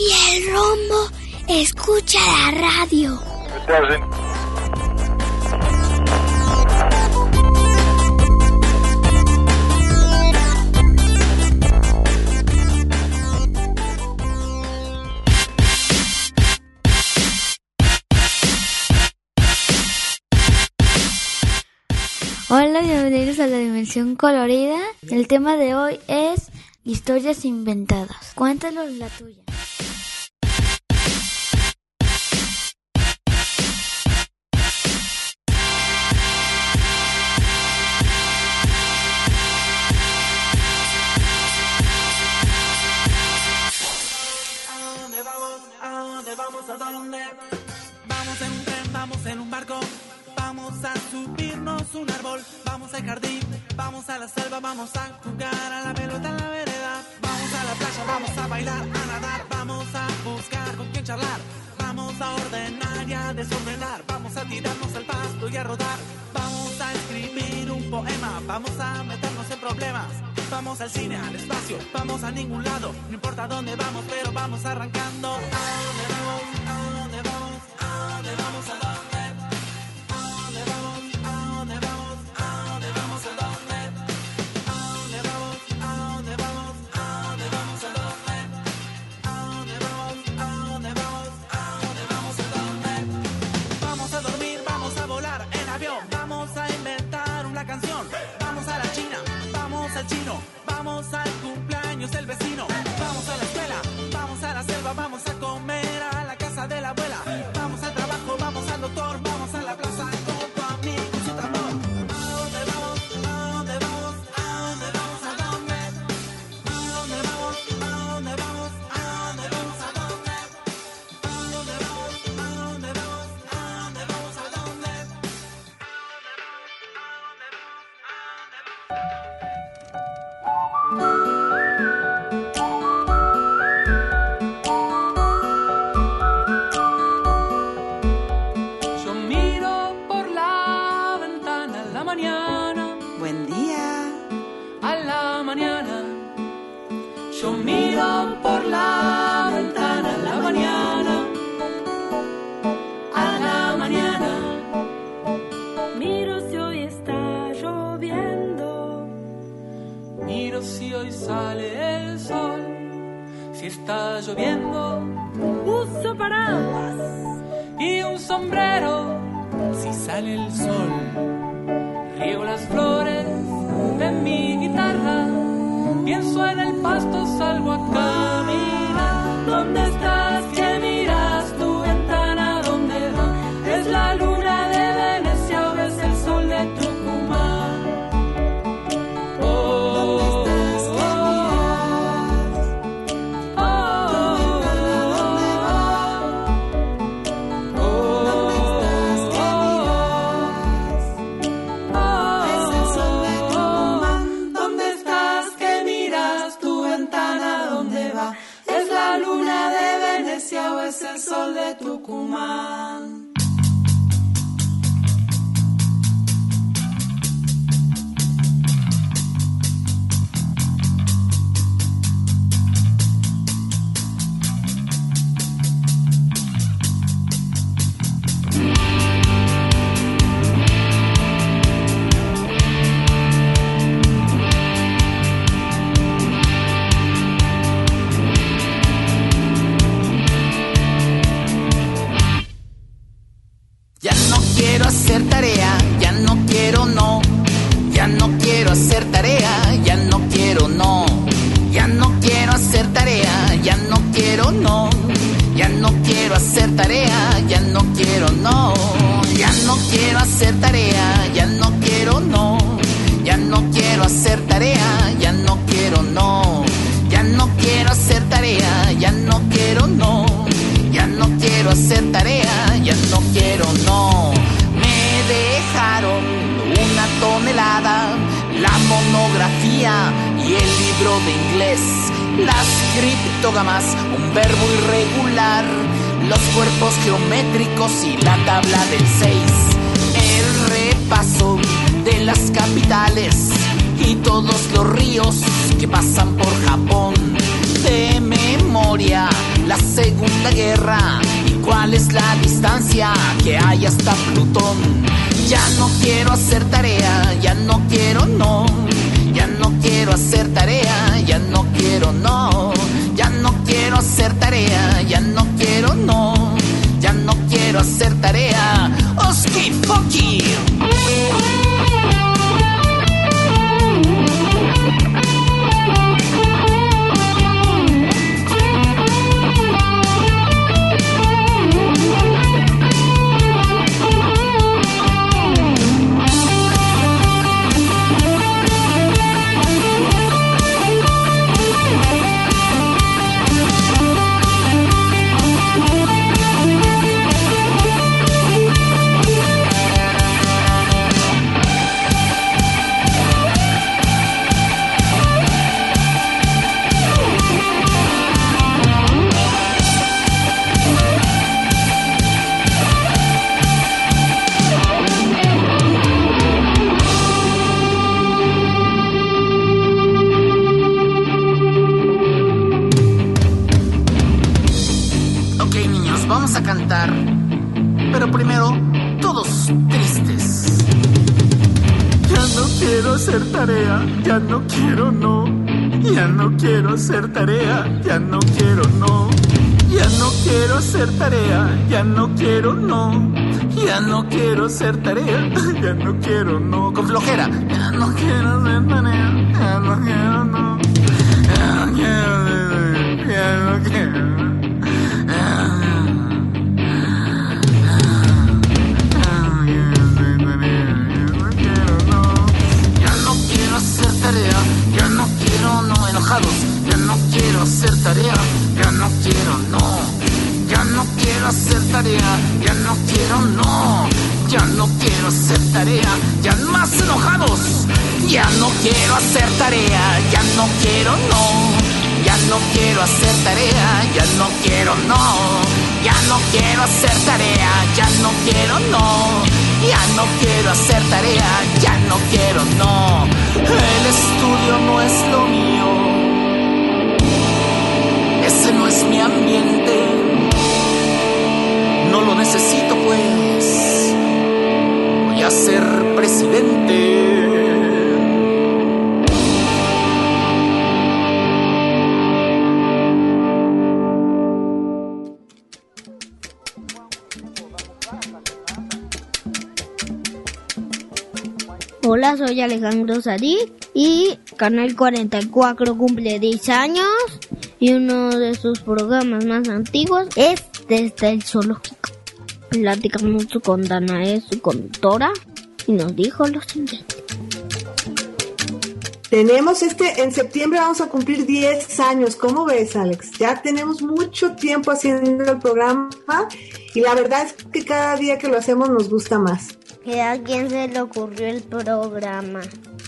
Y el rombo escucha la radio. Hola, bienvenidos a la dimensión colorida. El tema de hoy es historias inventadas. Cuéntanos la tuya. Vamos? En un tren, vamos en un barco. Vamos a subirnos un árbol. Vamos al jardín, vamos a la selva. Vamos a jugar a la pelota en la vereda. Vamos a la playa, vamos a bailar, a nadar. Vamos a buscar con quién charlar. Vamos a ordenar y a desordenar. Vamos a tirarnos al pasto y a rodar. Vamos a escribir un poema. Vamos a meternos en problemas. Vamos al cine, al espacio, vamos a ningún lado. No importa dónde vamos, pero vamos arrancando. Segunda Guerra y cuál es la distancia que hay hasta Plutón. Ya no quiero hacer tarea, ya no quiero no. Ya no quiero hacer tarea, ya no quiero no. Ya no quiero hacer tarea, ya no quiero no. Ya no quiero hacer tarea. Oski tarea, ya no quiero no. Ya no quiero hacer tarea, ya no quiero no. Con flojera. Ya no quiero soy Alejandro Sadí y Canal 44 cumple 10 años y uno de sus programas más antiguos es Desde el Zoológico. Platicamos con Danae, su conductora, y nos dijo lo siguiente. Tenemos este, en septiembre vamos a cumplir 10 años. ¿Cómo ves, Alex? Ya tenemos mucho tiempo haciendo el programa y la verdad es que cada día que lo hacemos nos gusta más. ¿Que a quién se le ocurrió el programa?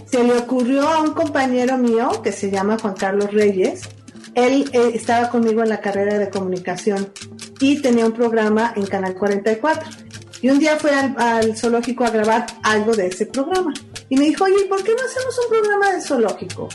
Se le ocurrió a un compañero mío que se llama Juan Carlos Reyes. Él eh, estaba conmigo en la carrera de comunicación y tenía un programa en Canal 44. Y un día fue al, al zoológico a grabar algo de ese programa. Y me dijo, oye, ¿por qué no hacemos un programa de zoológico?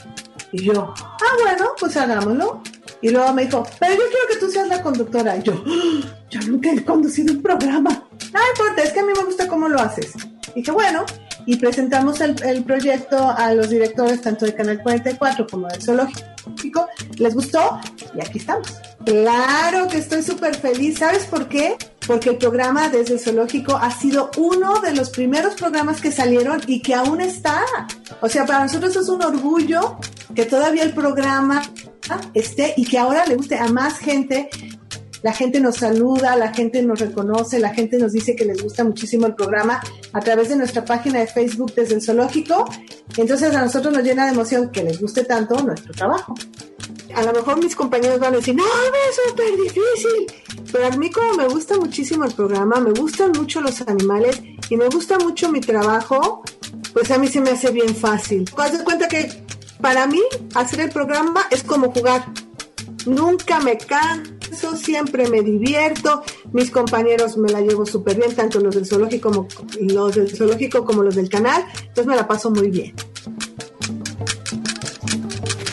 Y yo, ah, bueno, pues hagámoslo. Y luego me dijo, pero yo quiero que tú seas la conductora. Y yo, "Ah, yo nunca he conducido un programa. No importa, es que a mí me gusta cómo lo haces. Dije, bueno, y presentamos el, el proyecto a los directores tanto de Canal 44 como del Zoológico. ¿Les gustó? Y aquí estamos. Claro que estoy súper feliz. ¿Sabes por qué? Porque el programa desde el Zoológico ha sido uno de los primeros programas que salieron y que aún está. O sea, para nosotros es un orgullo que todavía el programa esté y que ahora le guste a más gente la gente nos saluda, la gente nos reconoce, la gente nos dice que les gusta muchísimo el programa a través de nuestra página de Facebook desde el zoológico. Entonces a nosotros nos llena de emoción que les guste tanto nuestro trabajo. A lo mejor mis compañeros van a decir, no, es súper difícil. Pero a mí como me gusta muchísimo el programa, me gustan mucho los animales y me gusta mucho mi trabajo, pues a mí se me hace bien fácil. Haz de cuenta que para mí hacer el programa es como jugar. Nunca me canso, siempre me divierto. Mis compañeros me la llevo súper bien, tanto los del zoológico como los del zoológico como los del canal. Entonces me la paso muy bien.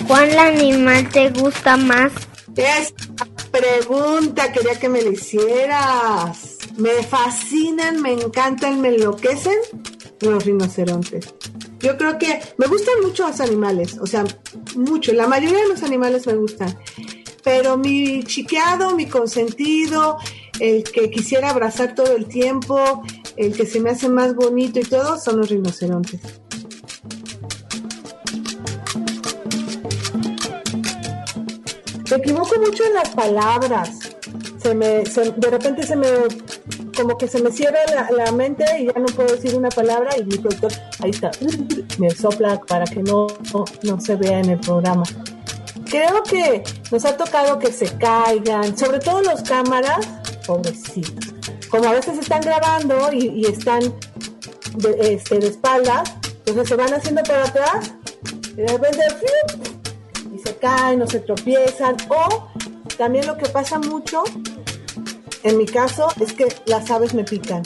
¿Cuál animal te gusta más? Esta pregunta quería que me la hicieras. Me fascinan, me encantan, me enloquecen los rinocerontes. Yo creo que me gustan mucho los animales, o sea, mucho. La mayoría de los animales me gustan. Pero mi chiqueado, mi consentido, el que quisiera abrazar todo el tiempo, el que se me hace más bonito y todo, son los rinocerontes. Me equivoco mucho en las palabras. Se me, de repente se me, como que se me cierra la, mente y ya no puedo decir una palabra y mi doctor, ahí está, me sopla para que no, no, se vea en el programa. Creo que nos ha tocado que se caigan, sobre todo los cámaras, pobrecitos. Como a veces están grabando y, están de, este, de espaldas, entonces se van haciendo para atrás y de repente se caen o se tropiezan. O también lo que pasa mucho, en mi caso, es que las aves me pican.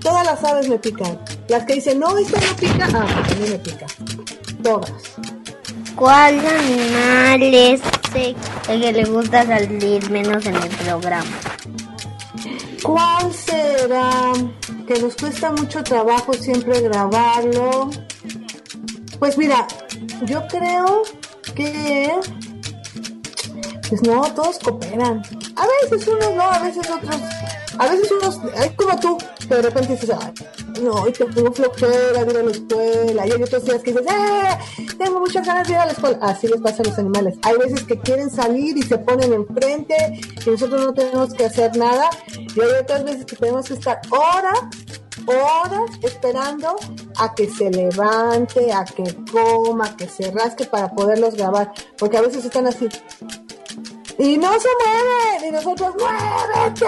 Todas las aves me pican. Las que dicen, no, esta no pica, ah, a mí me pica. Todas. ¿Cuál animal es el que le gusta salir menos en el programa? ¿Cuál será? Que nos cuesta mucho trabajo siempre grabarlo. Pues mira, yo creo que pues no, todos cooperan. A veces unos no, a veces otros, a veces unos, es como tú, de repente dices, ay, no, y te tengo flojera de ir a la escuela, y hay otros días que dices, ¡eh! Tengo muchas ganas de ir a la escuela. Así les pasa a los animales. Hay veces que quieren salir y se ponen enfrente, y nosotros no tenemos que hacer nada, y hay otras veces que tenemos que estar horas horas esperando a que se levante, a que coma, a que se rasque para poderlos grabar, porque a veces están así. Y no se mueven, y nosotros, ¡muévete!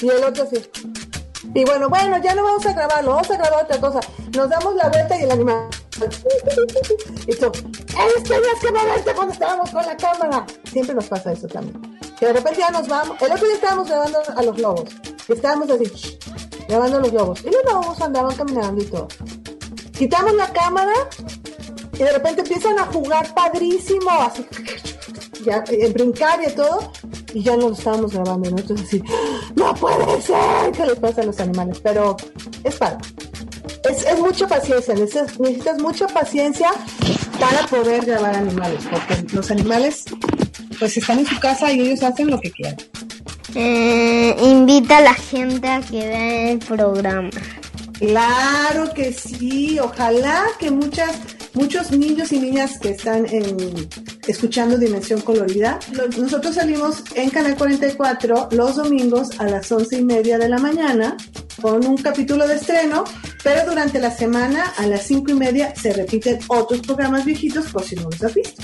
Y el otro así. Y bueno, bueno, ya no vamos a grabarlo, vamos a grabar otra cosa. Nos damos la vuelta y el animal. Y tú, ¡Eres tenías que moverte cuando estábamos con la cámara! Siempre nos pasa eso también. Que de repente ya nos vamos. El otro día estábamos grabando a los lobos. estábamos así grabando los lobos. Y los lobos andaban caminando y todo. Quitamos la cámara y de repente empiezan a jugar padrísimo, así, ya, en brincar y todo, y ya nos estábamos grabando, ¿no? Entonces así, no puede ser, ¿qué les pasa a los animales? Pero es padre. Es, es mucha paciencia, necesitas, necesitas mucha paciencia para poder grabar animales, porque los animales pues están en su casa y ellos hacen lo que quieran. Eh, invita a la gente a que vea el programa. Claro que sí, ojalá que muchas, muchos niños y niñas que están escuchando Dimensión Colorida, nosotros salimos en Canal 44 los domingos a las once y media de la mañana con un capítulo de estreno, pero durante la semana a las cinco y media se repiten otros programas viejitos por si no los has visto.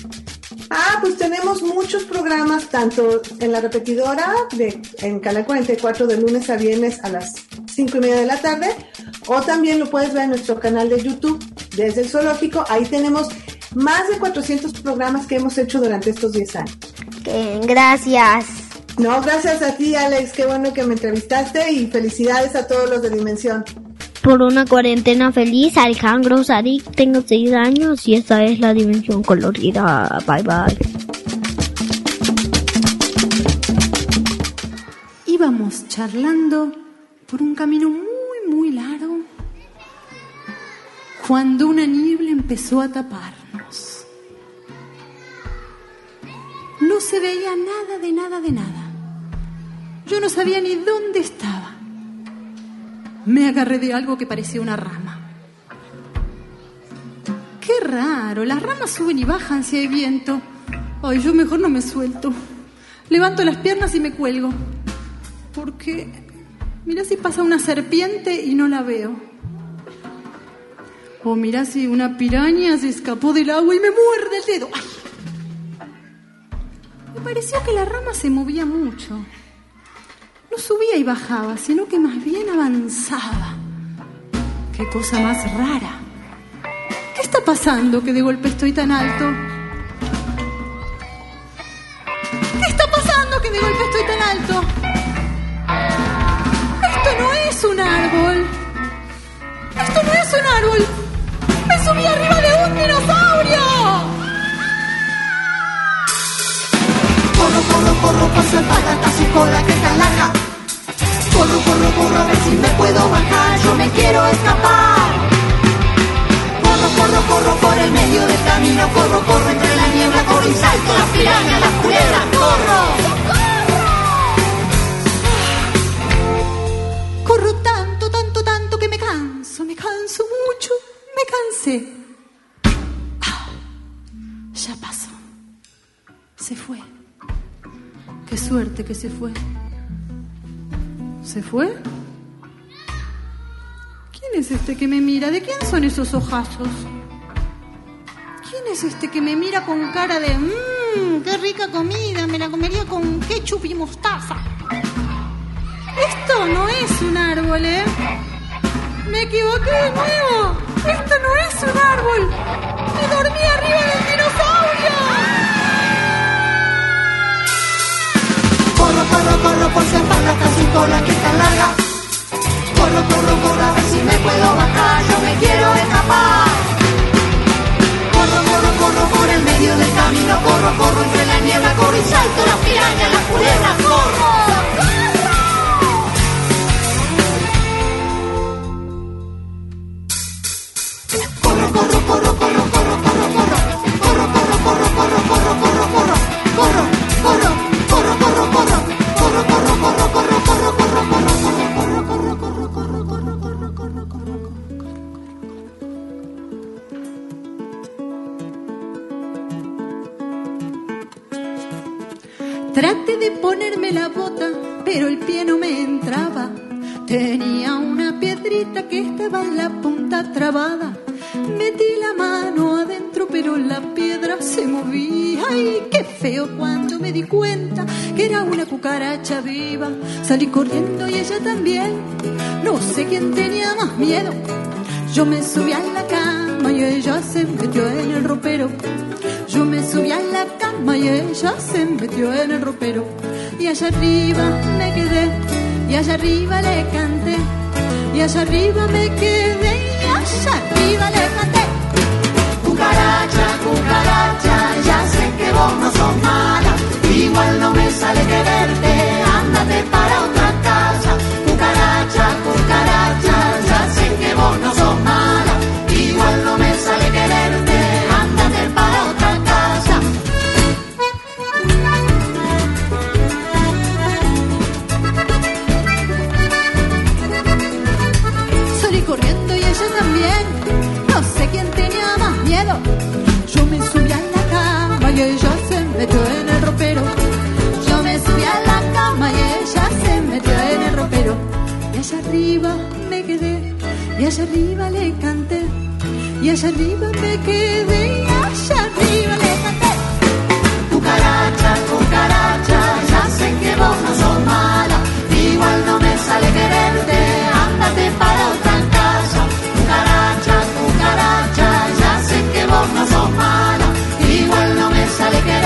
Ah, pues tenemos muchos programas, tanto en la repetidora de, en Canal 44 de lunes a viernes a las 5 y media de la tarde, o también lo puedes ver en nuestro canal de YouTube desde el zoológico. Ahí tenemos más de 400 programas que hemos hecho durante estos 10 años. gracias. No, gracias a ti, Alex. Qué bueno que me entrevistaste y felicidades a todos los de Dimensión por una cuarentena feliz. Alejandro Sadik, tengo 6 años y esta es la dimensión colorida. Bye bye. Íbamos charlando por un camino muy, muy largo cuando una niebla empezó a taparnos. No se veía nada de nada de nada. Yo no sabía ni dónde estaba me agarré de algo que parecía una rama. Qué raro, las ramas suben y bajan si hay viento. Ay, yo mejor no me suelto. Levanto las piernas y me cuelgo. Porque, mira si pasa una serpiente y no la veo. O mira si una piraña se escapó del agua y me muerde el dedo. Pareció que la rama se movía mucho no subía y bajaba, sino que más bien avanzaba. Qué cosa más rara. ¿Qué está pasando que de golpe estoy tan alto? ¿Qué está pasando que de golpe estoy tan alto? Esto no es un árbol. Esto no es un árbol. Me subí arriba de un dinosaurio. Corro, corro, corro por su cola que tan larga. Corro, corro, corro a ver si me puedo bajar. Yo me quiero escapar. Corro, corro, corro por el medio del camino. Corro, corro entre la niebla, corro y salto las pirañas, las culebras. Corro. Corro tanto, tanto, tanto que me canso, me canso mucho, me cansé. Ah, ya pasó. Se fue. Qué suerte que se fue. ¿Se fue? ¿Quién es este que me mira? ¿De quién son esos ojazos? ¿Quién es este que me mira con cara de mmm, qué rica comida, me la comería con ketchup y mostaza? Esto no es un árbol, ¿eh? Me equivoqué de nuevo. Esto no es un árbol. Me dormí arriba del corro, por su espalda, casi cola que tan larga. Corro, corro, corro a ver si me puedo bajar. Yo me quiero escapar. Allá arriba me quedé, y allá arriba le canté, y allá arriba me quedé, y allá arriba le canté. Cucaracha, cucaracha, ya sé que vos no sos mala. Igual no me sale quererte, ándate para otra arriba me quedé, y allá arriba le canté. Y allá arriba me quedé, y allá arriba le canté. Cucaracha, cucaracha, ya sé que vos no sos mala. Igual no me sale quererte, ándate para otra casa. Cucaracha, cucaracha, ya sé que vos no sos mala. Igual no me sale quererte,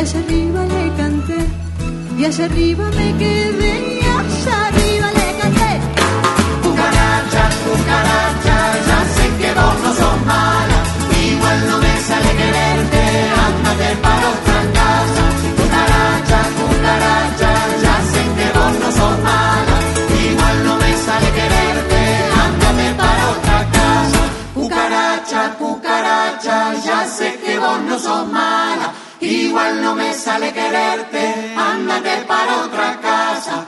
Y hacia arriba le canté, y hacia arriba me quedé, y hacia arriba le canté. Cucarachas, cucarachas, ya sé que vos no sos mala, igual no me sale quererte, ándate para otra casa. Cucarachas, cucarachas, ya sé que vos no sos mala, igual no me sale quererte, ándate para otra casa. Cucaracha, cucaracha, ya sé que vos no sos mala igual no me sale quererte, ándate para otra casa.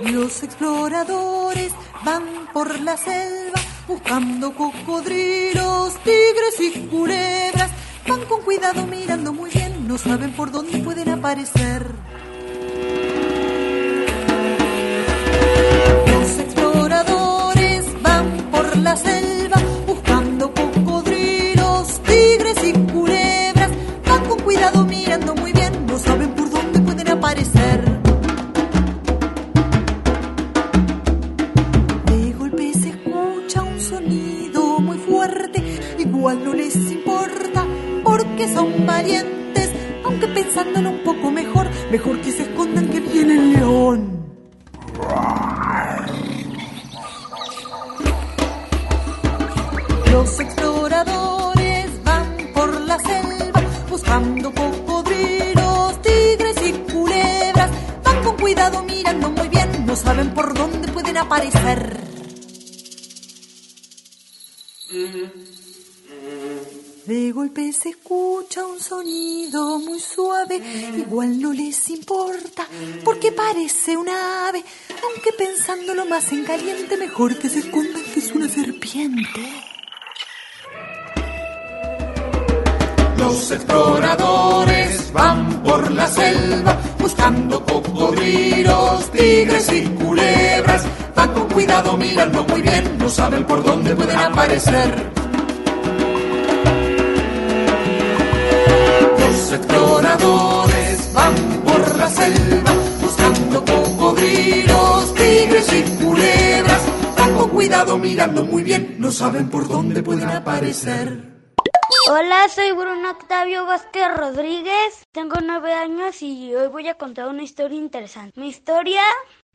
Los exploradores van por la selva buscando cocodrilos, tigres y culebras. Van con cuidado mirando muy bien, no saben por dónde pueden aparecer. Mejor que se escondan que es una serpiente. Los exploradores van por la selva buscando cocodrilos, tigres y culebras. Van con cuidado mirando muy bien, no saben por dónde pueden aparecer. Los exploradores van por la selva buscando cocodrilos, tigres y culebras. Cuidado mirando muy bien, no saben por dónde pueden aparecer. Hola, soy Bruno Octavio Vázquez Rodríguez. Tengo nueve años y hoy voy a contar una historia interesante. Mi historia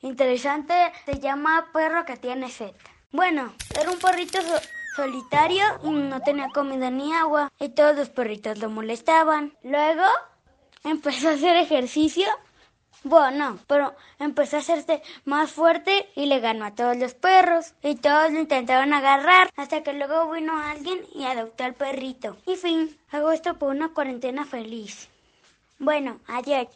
interesante se llama Perro que tiene sed. Bueno, era un perrito so- solitario y no tenía comida ni agua y todos los perritos lo molestaban. Luego empezó a hacer ejercicio. Bueno, pero empezó a hacerse más fuerte y le ganó a todos los perros. Y todos lo intentaron agarrar hasta que luego vino alguien y adoptó al perrito. Y fin, hago esto por una cuarentena feliz. Bueno, adiós.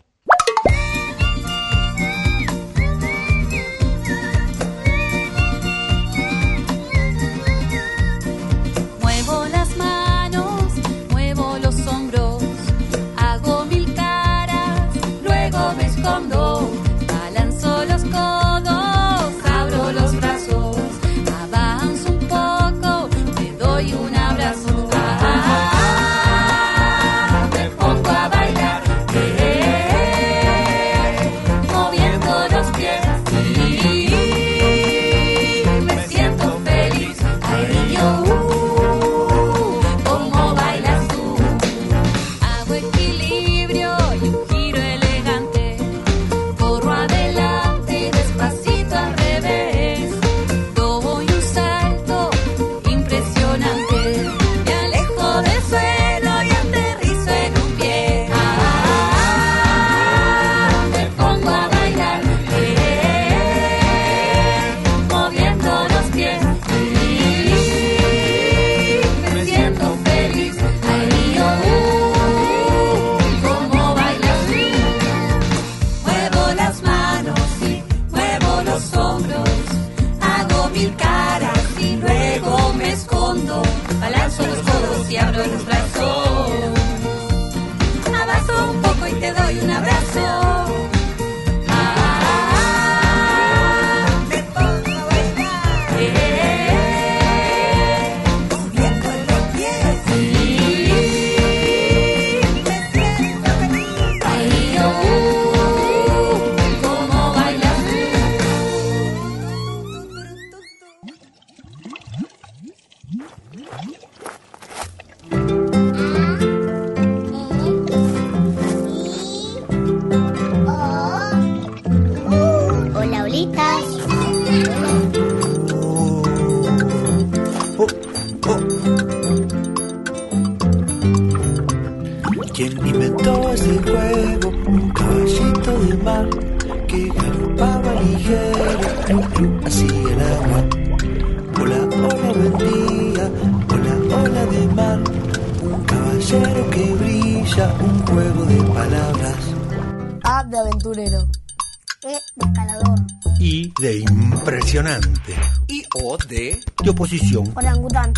De... De oposición. Orangután.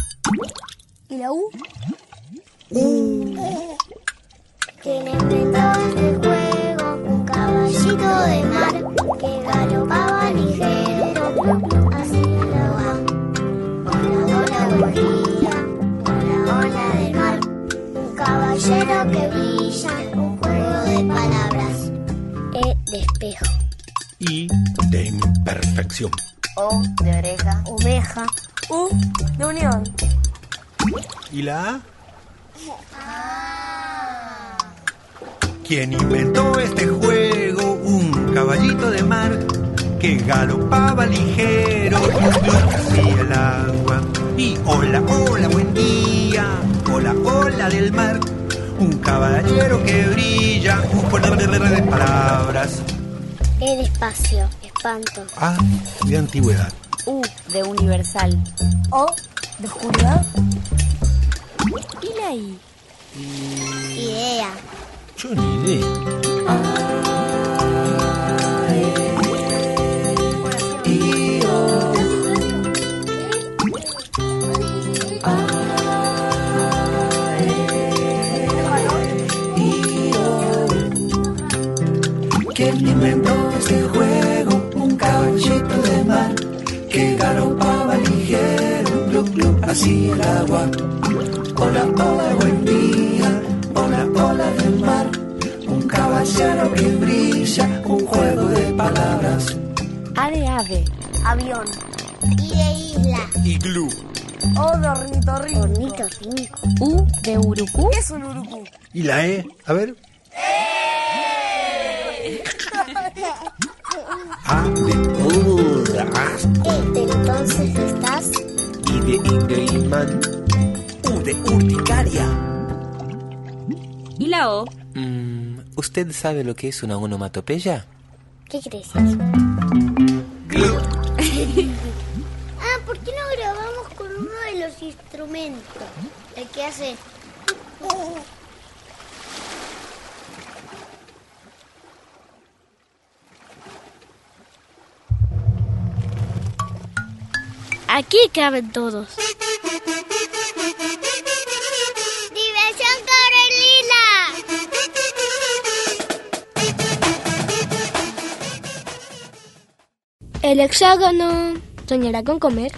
¿Y la U? ¿Quién inventó este juego? Un caballito de mar que galopaba ligero hacia el agua. Hola, hola, buen día. Hola, hola del mar. Un caballero que brilla. Un juego de palabras. E de espejo. I de imperfección. O de oreja. Oveja. U de unión. ¿Y la A? ¿Quién inventó este juego? Un caballito de mar que galopaba ligero hacia el agua. Y hola, hola, buen día. Hola, hola del mar. Un caballero que brilla. Un juego de palabras. E de espacio. Espanto. A de antigüedad. U de universal. O de oscuridad. ¿Y la I? Idea. Yo ni idea. ¿Quién inventó este juego? Así el agua. Hola, hola, buen día, hola, hola del mar. Un caballero que brilla, un juego de palabras. A de ave. Avión. Y de isla. Iglú. O de ornitorrinco. Ornitorrinco. U de urucú. ¿Qué es un urucú? ¿Y la E? A ver. A de Urras. E de entonces estás. Y de Ingridman. U de urticaria. ¿Y la O? Mm, ¿Usted sabe lo que es una onomatopeya? ¿Qué crees? ah, ¿por qué no grabamos con uno de los instrumentos? El que hace. Aquí caben todos. ¡Diversión Corelina! El hexágono soñará con comer.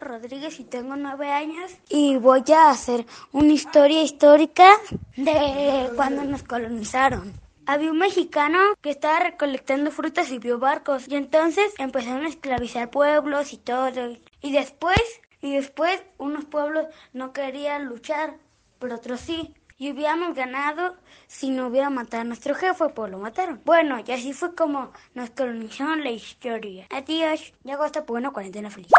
Rodríguez y tengo nueve años y voy a hacer una historia histórica de cuando nos colonizaron. Había un mexicano que estaba recolectando frutas y vio barcos y entonces empezaron a esclavizar pueblos y todo. Y después, y después unos pueblos no querían luchar, pero otros sí. Y hubiéramos ganado si no hubiera matado a nuestro jefe, pues lo mataron. Bueno, y así fue como nos colonizaron la historia. Adiós, ya hasta por una cuarentena feliz.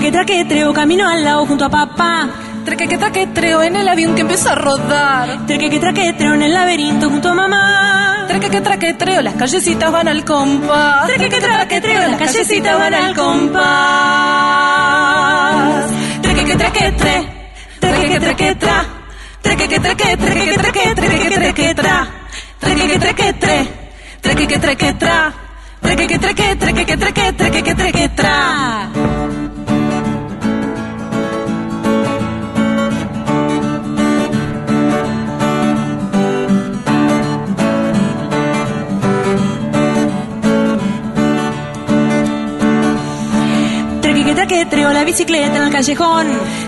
Treque que traquetreo, camino al lado junto a papá. Treque que traquetreo en el avión que empieza a rodar. Treque que traquetreo en el laberinto junto a mamá. Treque que traquetreo, las callecitas van al compás. Treque que traquetreo, las callecitas van al compás. Treque que traquetre, treque que traquetra. Treque que traque, treque que traque, treque que traquetra. Treque que traquetre, treque que traquetra. Treque que traque, treque que traque, treque que traquetra. Treque treo la bicicleta en el callejón.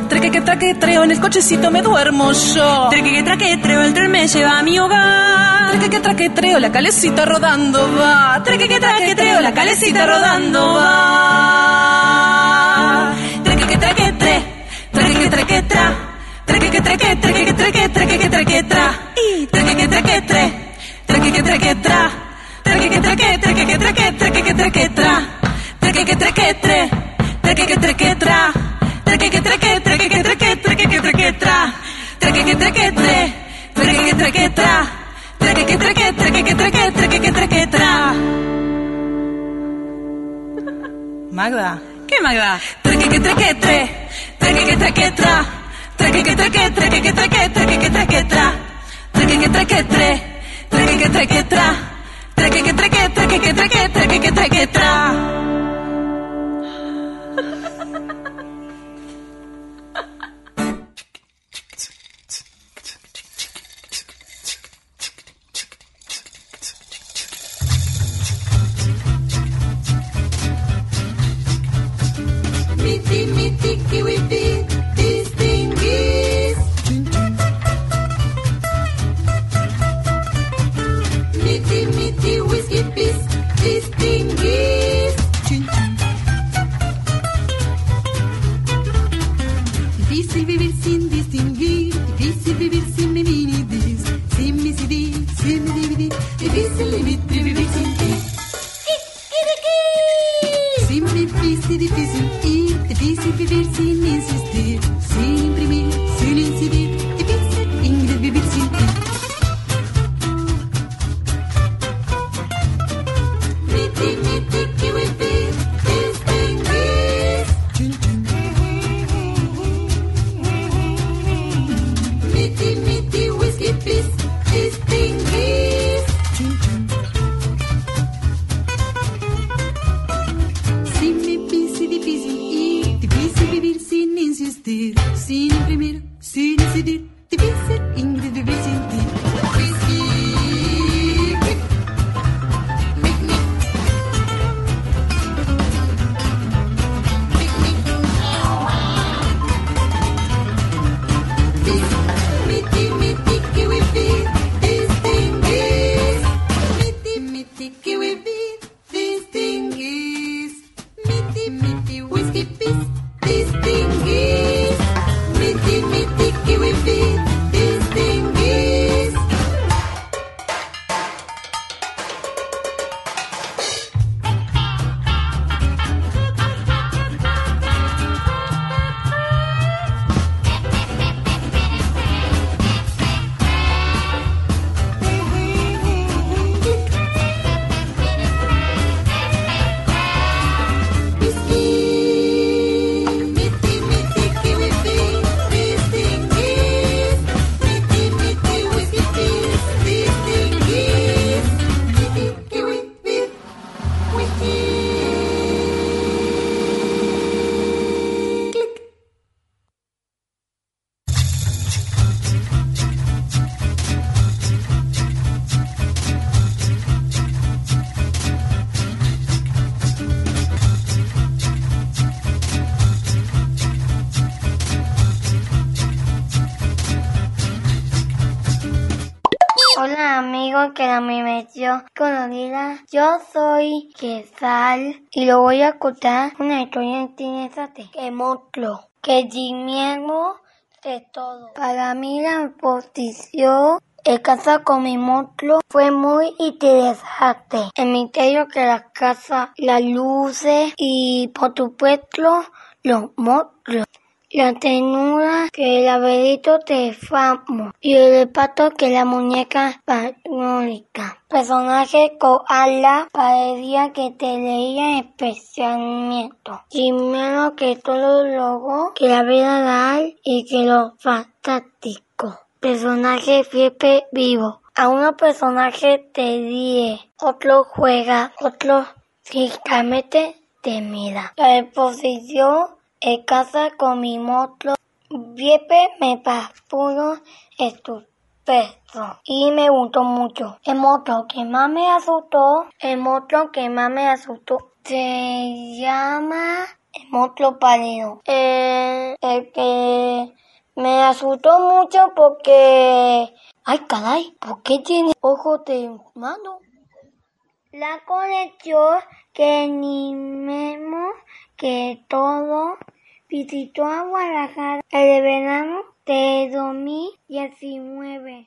Traque, que traque, treo en el cochecito me duermo yo. Traque, que traque, treo el tren me lleva a mi hogar. Traque, que traque, treo la calecita rodando va. Traque, que traque, treo la calecita rodando va. Traque, que traque, tre. Traque, que traque, tra. Traque, que traque, traque, que traque, traque, que traque, tra. Y traque, que traque, tre. Traque, que traque, tra. Traque, que traque, traque, que traque, traque, que traque, tra. Que traque, tre treque que treque tra, treque que treque treque que treque treque que treque tra, treque que treque tre, treque que treque tra, treque que treque treque que treque treque que treque tra. Magda, ¿qué Magda? Treque que treque tre, treque que treque tra, treque que treque treque que treque treque que treque tra, treque que treque tre, treque que treque tra, treque que treque treque que treque treque que treque tra. Kiwi Fever. Yo soy Quesal y lo voy a contar una historia interesante que monstruo, que miedo de todo. Para mí la exposición en casa con mi monstruo fue muy interesante. El misterio que la casa, las luces y por supuesto los monstruos. La ternura que el laberinto te famo y el pato que la muñeca panólica. Personaje con ala parecía que te leía especialmente. Primero que todo logo, que la vida real y que lo fantástico. Personaje fiebre vivo. A uno personaje te ríe, otro juega, otro físicamente te mira. La exposición en casa con mi monstruo. Viepe me pasó estupendo y me gustó mucho. El monstruo que más me asustó, el monstruo que más me asustó se llama el monstruo pálido. El, el que me asustó mucho porque... Ay, caray, ¿por qué tiene ojos de humano? La conexión que ni memo que todo visitó a Guadalajara el verano de 2019.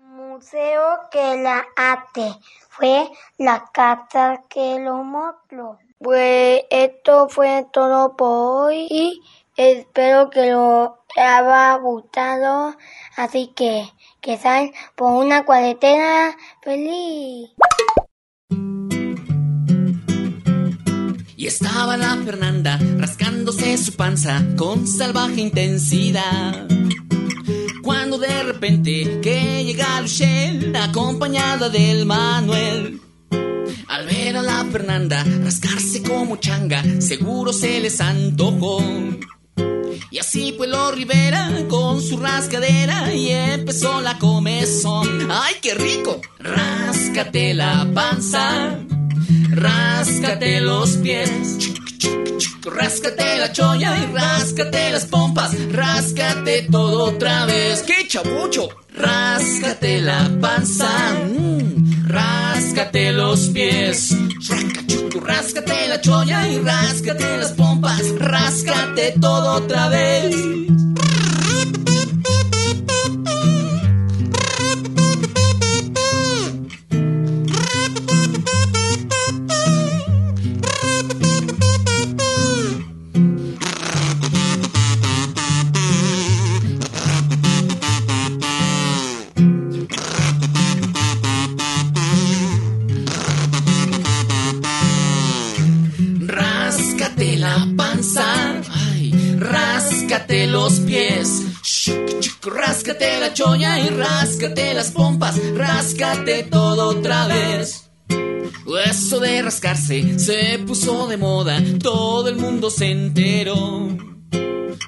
Museo que la ate fue la casa que lo mostró. Pues esto fue todo por hoy y espero que lo haya gustado. Así que que sean por una cuarentena feliz. Y estaba la Fernanda rascándose su panza con salvaje intensidad. Cuando de repente que llega Luchelle acompañada del Manuel. Al ver a la Fernanda rascarse como changa, seguro se les antojó. Y así fue lo Rivera con su rascadera y empezó la comezón. ¡Ay, qué rico! Ráscate la panza, ráscate los pies. Ráscate la cholla y ráscate las pompas, ráscate todo otra vez. ¡Qué chabucho! Ráscate la panza, mm, ráscate los pies. Ráscate la cholla y ráscate las pompas, ráscate todo otra vez. Los pies, chuc, ráscate la cholla y ráscate las pompas, ráscate todo otra vez. Eso de rascarse se puso de moda, todo el mundo se enteró.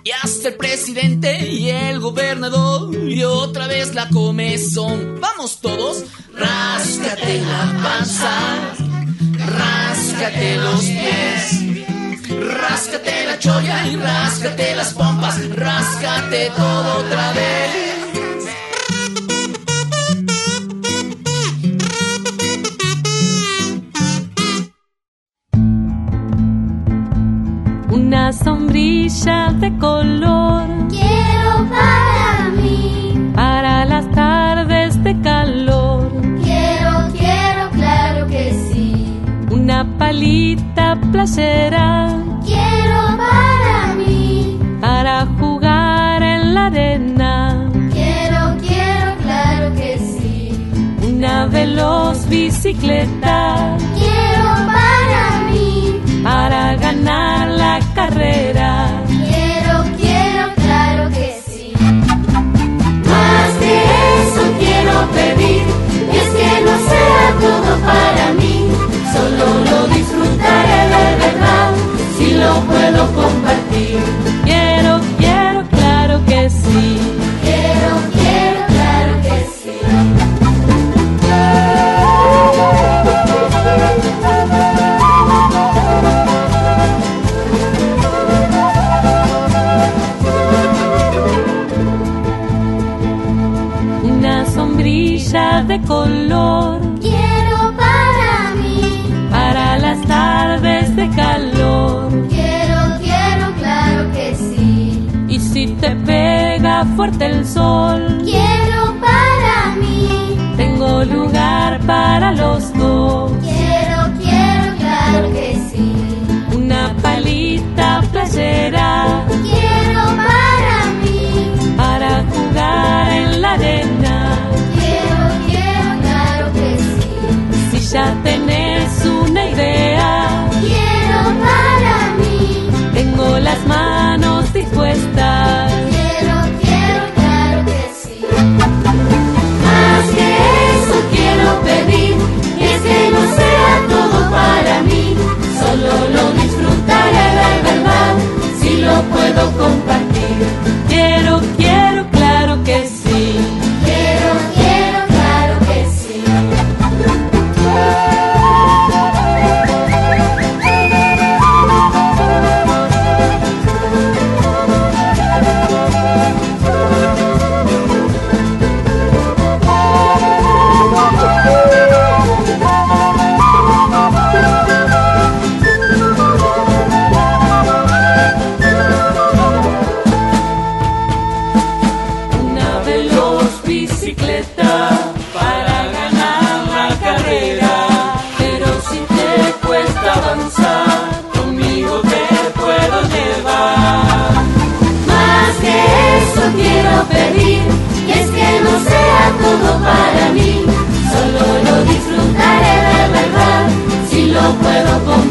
Y hasta el presidente y el gobernador y otra vez la comezón. Vamos todos, ráscate la panza, ráscate los pies. Ráscate la cholla y ráscate las pompas, ráscate todo otra vez. Una sombrilla de color Una palita playera Quiero para mí, para jugar en la arena. quiero, quiero, claro que sí. Una veloz bicicleta Quiero para mí, para ganar la carrera. quiero, quiero, claro que sí. Más que eso quiero pedir, y es que no sea todo para mí, solo lo disfrutaré de verdad, si lo puedo compartir. Fuerte el sol, puedo puedo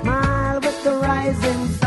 smile with the rising sun.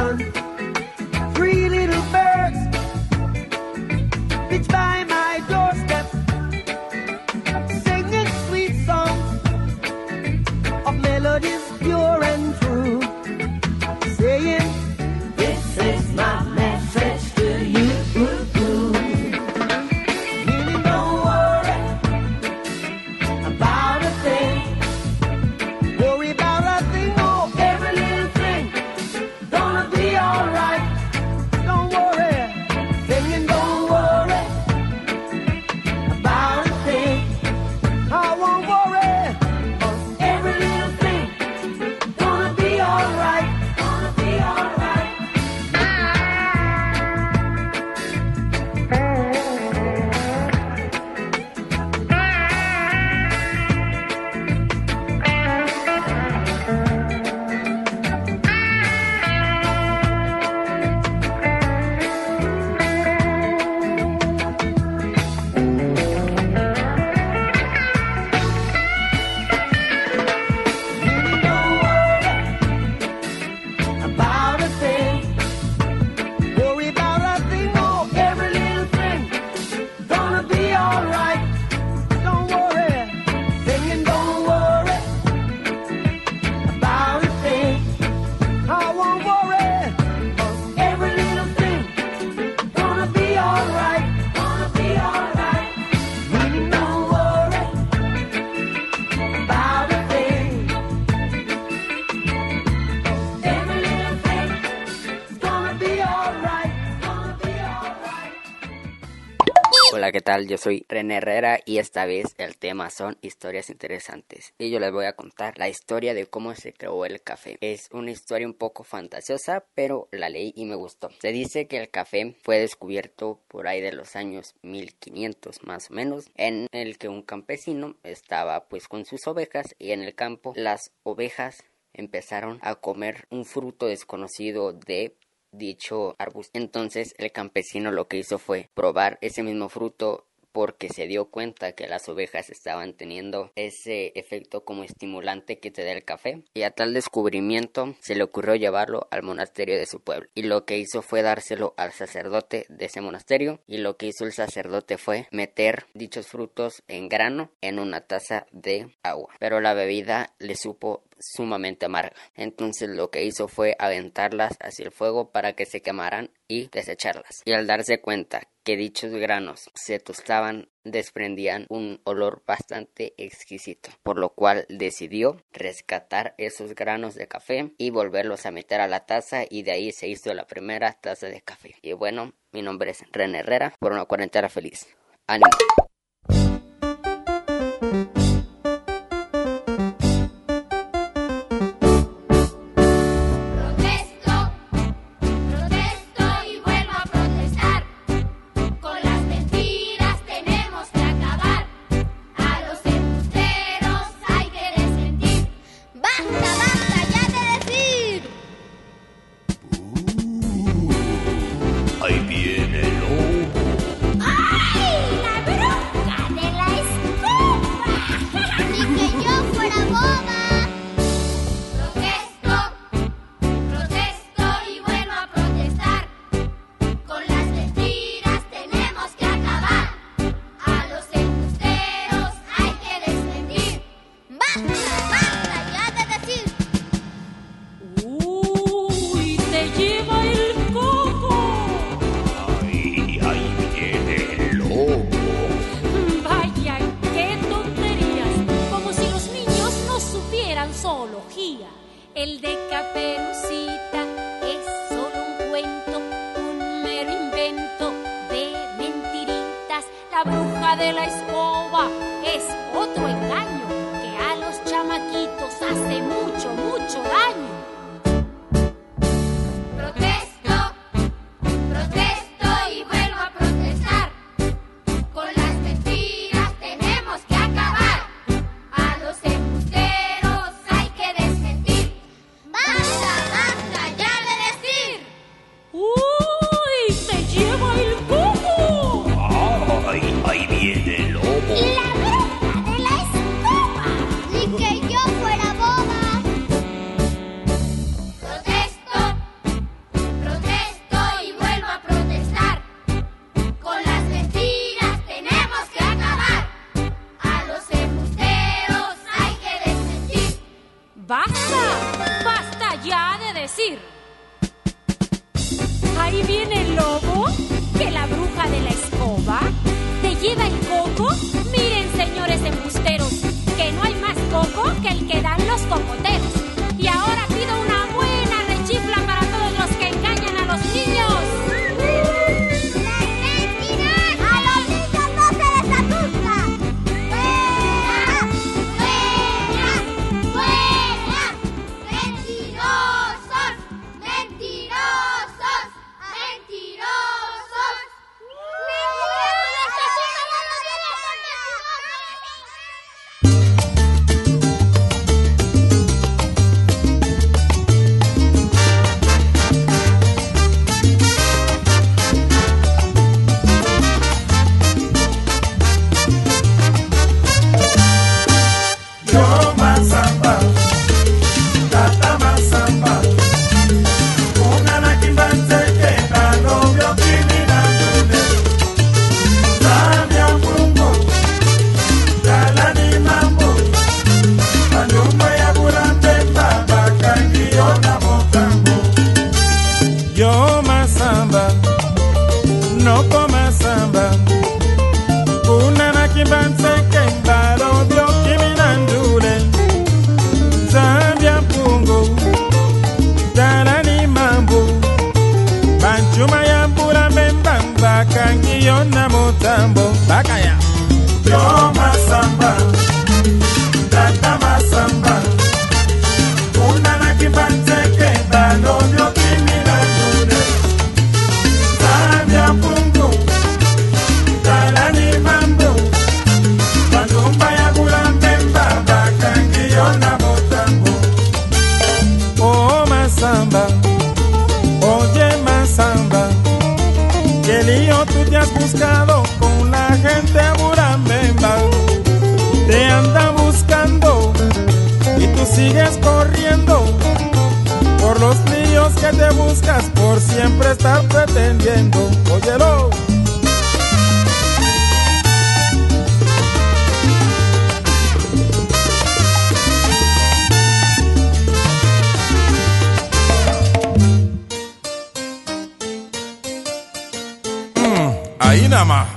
Hola, ¿qué tal? Yo soy René Herrera y esta vez el tema son historias interesantes. Y yo les voy a contar la historia de cómo se creó el café. Es una historia un poco fantasiosa, pero la leí y me gustó. Se dice que el café fue descubierto por ahí de los años 1500 más o menos, en el que un campesino estaba pues con sus ovejas y en el campo las ovejas empezaron a comer un fruto desconocido de dicho arbusto. Entonces el campesino lo que hizo fue probar ese mismo fruto porque se dio cuenta que las ovejas estaban teniendo ese efecto como estimulante que te da el café. Y a tal descubrimiento se le ocurrió llevarlo al monasterio de su pueblo. Y lo que hizo fue dárselo al sacerdote de ese monasterio. Y lo que hizo el sacerdote fue meter dichos frutos en grano en una taza de agua. Pero la bebida le supo sumamente amarga. Entonces lo que hizo fue aventarlas hacia el fuego para que se quemaran y desecharlas. Y al darse cuenta que dichos granos se tostaban desprendían un olor bastante exquisito, por lo cual decidió rescatar esos granos de café y volverlos a meter a la taza y de ahí se hizo la primera taza de café. Y bueno, mi nombre es René Herrera por una cuarentena feliz. ¡Ánimo! por siempre estar pretendiendo. Óyelo. Mm, ahí nada más.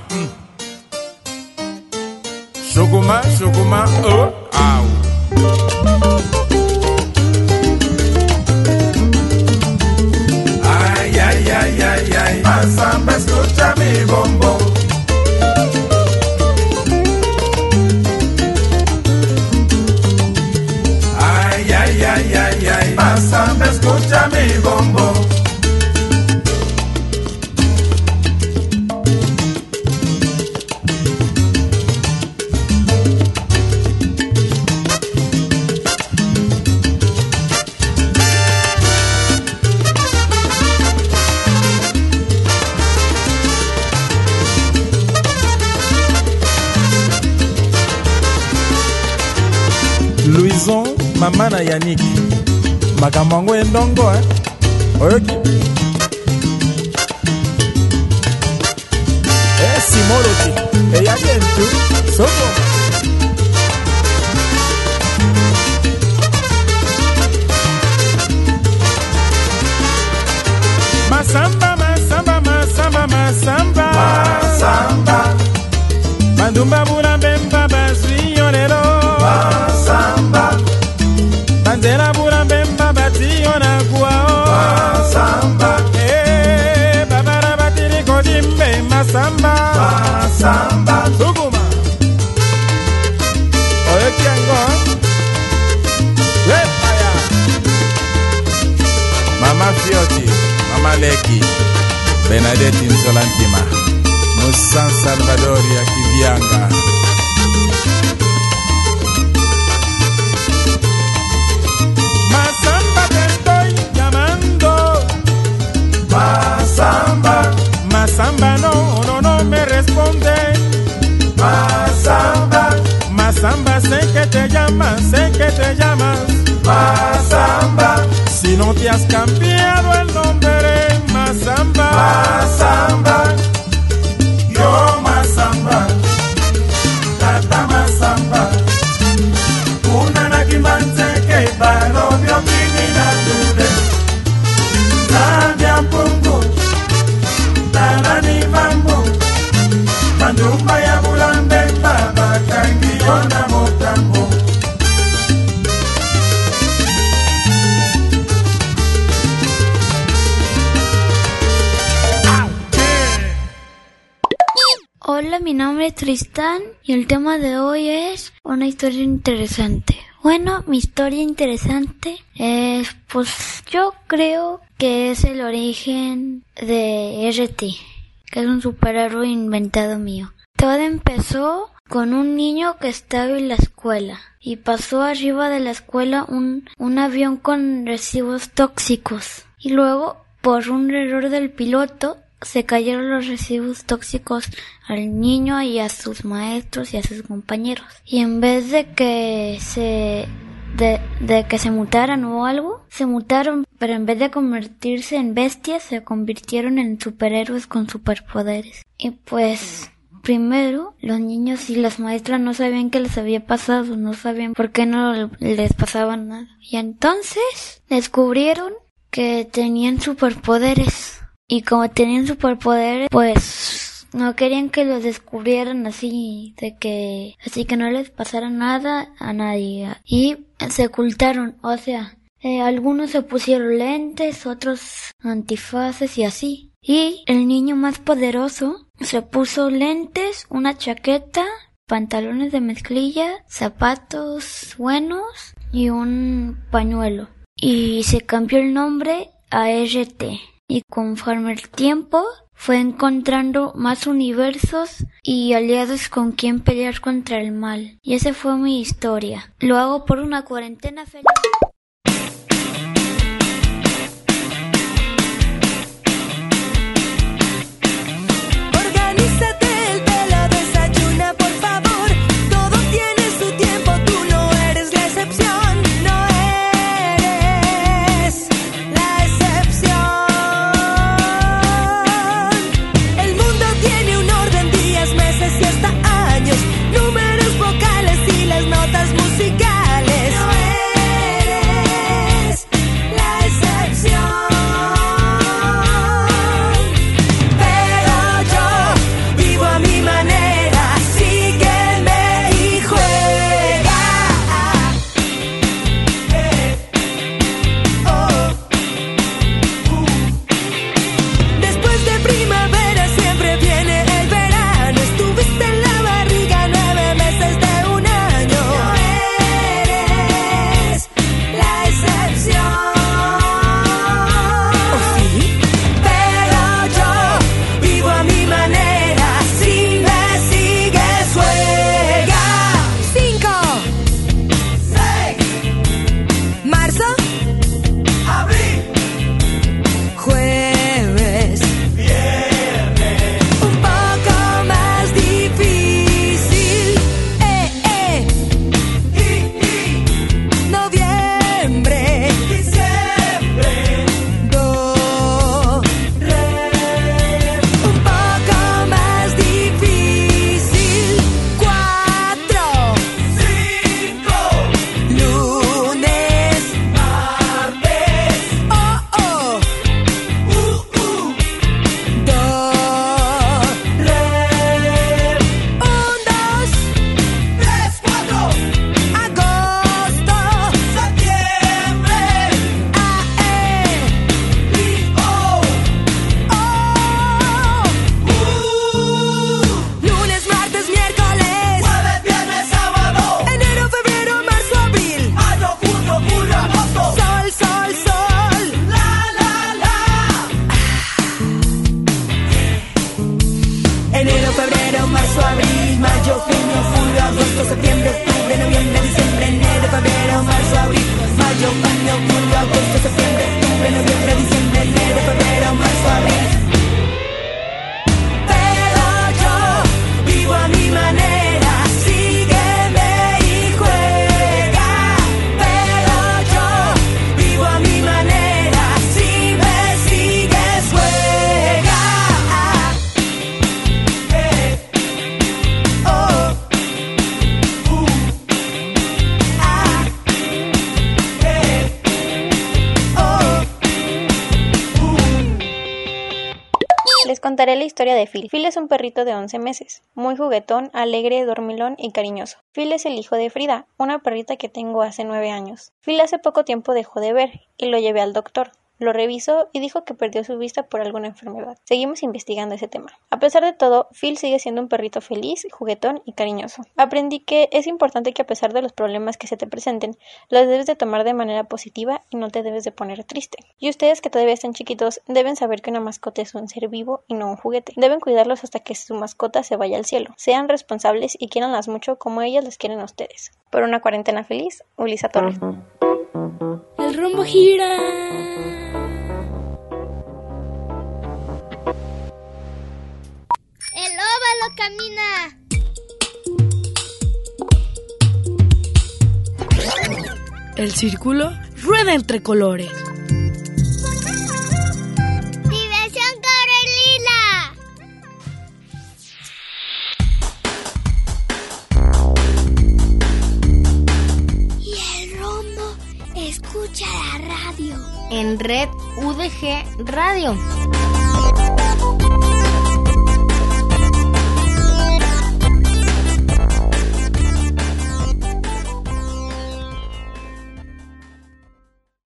Benedette Nzolantima, Musan Salvador ya Kivianga. Masamba te estoy llamando. Masamba. Masamba no, no, no me responde. Masamba. Masamba sé que te llamas, sé que te llamas. Masamba. Si no te has cambiado el Masamba. Masamba. Tristán y el tema de hoy es una historia interesante. Bueno, mi historia interesante es, pues yo creo que es el origen de RT, que es un superhéroe inventado mío. Todo empezó con un niño que estaba en la escuela y pasó arriba de la escuela un, un avión con residuos tóxicos y luego por un error del piloto se cayeron los residuos tóxicos al niño y a sus maestros y a sus compañeros. Y en vez de que se de, de que se mutaran o algo, se mutaron, pero en vez de convertirse en bestias, se convirtieron en superhéroes con superpoderes. Y pues Primero, los niños y las maestras no sabían qué les había pasado, no sabían por qué no les pasaba nada. Y entonces descubrieron que tenían superpoderes. Y como tenían superpoderes, pues no querían que los descubrieran así, de que, así que no les pasara nada a nadie. Y se ocultaron, o sea, eh, algunos se pusieron lentes, otros antifaces y así. Y el niño más poderoso se puso lentes, una chaqueta, pantalones de mezclilla, zapatos buenos y un pañuelo. Y se cambió el nombre a RT. Y conforme el tiempo fue encontrando más universos y aliados con quien pelear contra el mal. Y esa fue mi historia. Lo hago por una cuarentena feliz. La historia de Phil. Phil es un perrito de 11 meses, muy juguetón, alegre, dormilón y cariñoso. Phil es el hijo de Frida, una perrita que tengo hace 9 años. Phil hace poco tiempo dejó de ver y lo llevé al doctor. Lo revisó y dijo que perdió su vista por alguna enfermedad. Seguimos investigando ese tema. A pesar de todo, Phil sigue siendo un perrito feliz, juguetón y cariñoso. Aprendí que es importante que a pesar de los problemas que se te presenten, los debes de tomar de manera positiva y no te debes de poner triste. Y ustedes que todavía están chiquitos deben saber que una mascota es un ser vivo y no un juguete. Deben cuidarlos hasta que su mascota se vaya al cielo. Sean responsables y quieranlas mucho como ellas las quieren a ustedes. Por una cuarentena feliz, Ulisa Torres. El rumbo gira. El óvalo camina. El círculo rueda entre colores. En red UDG Radio.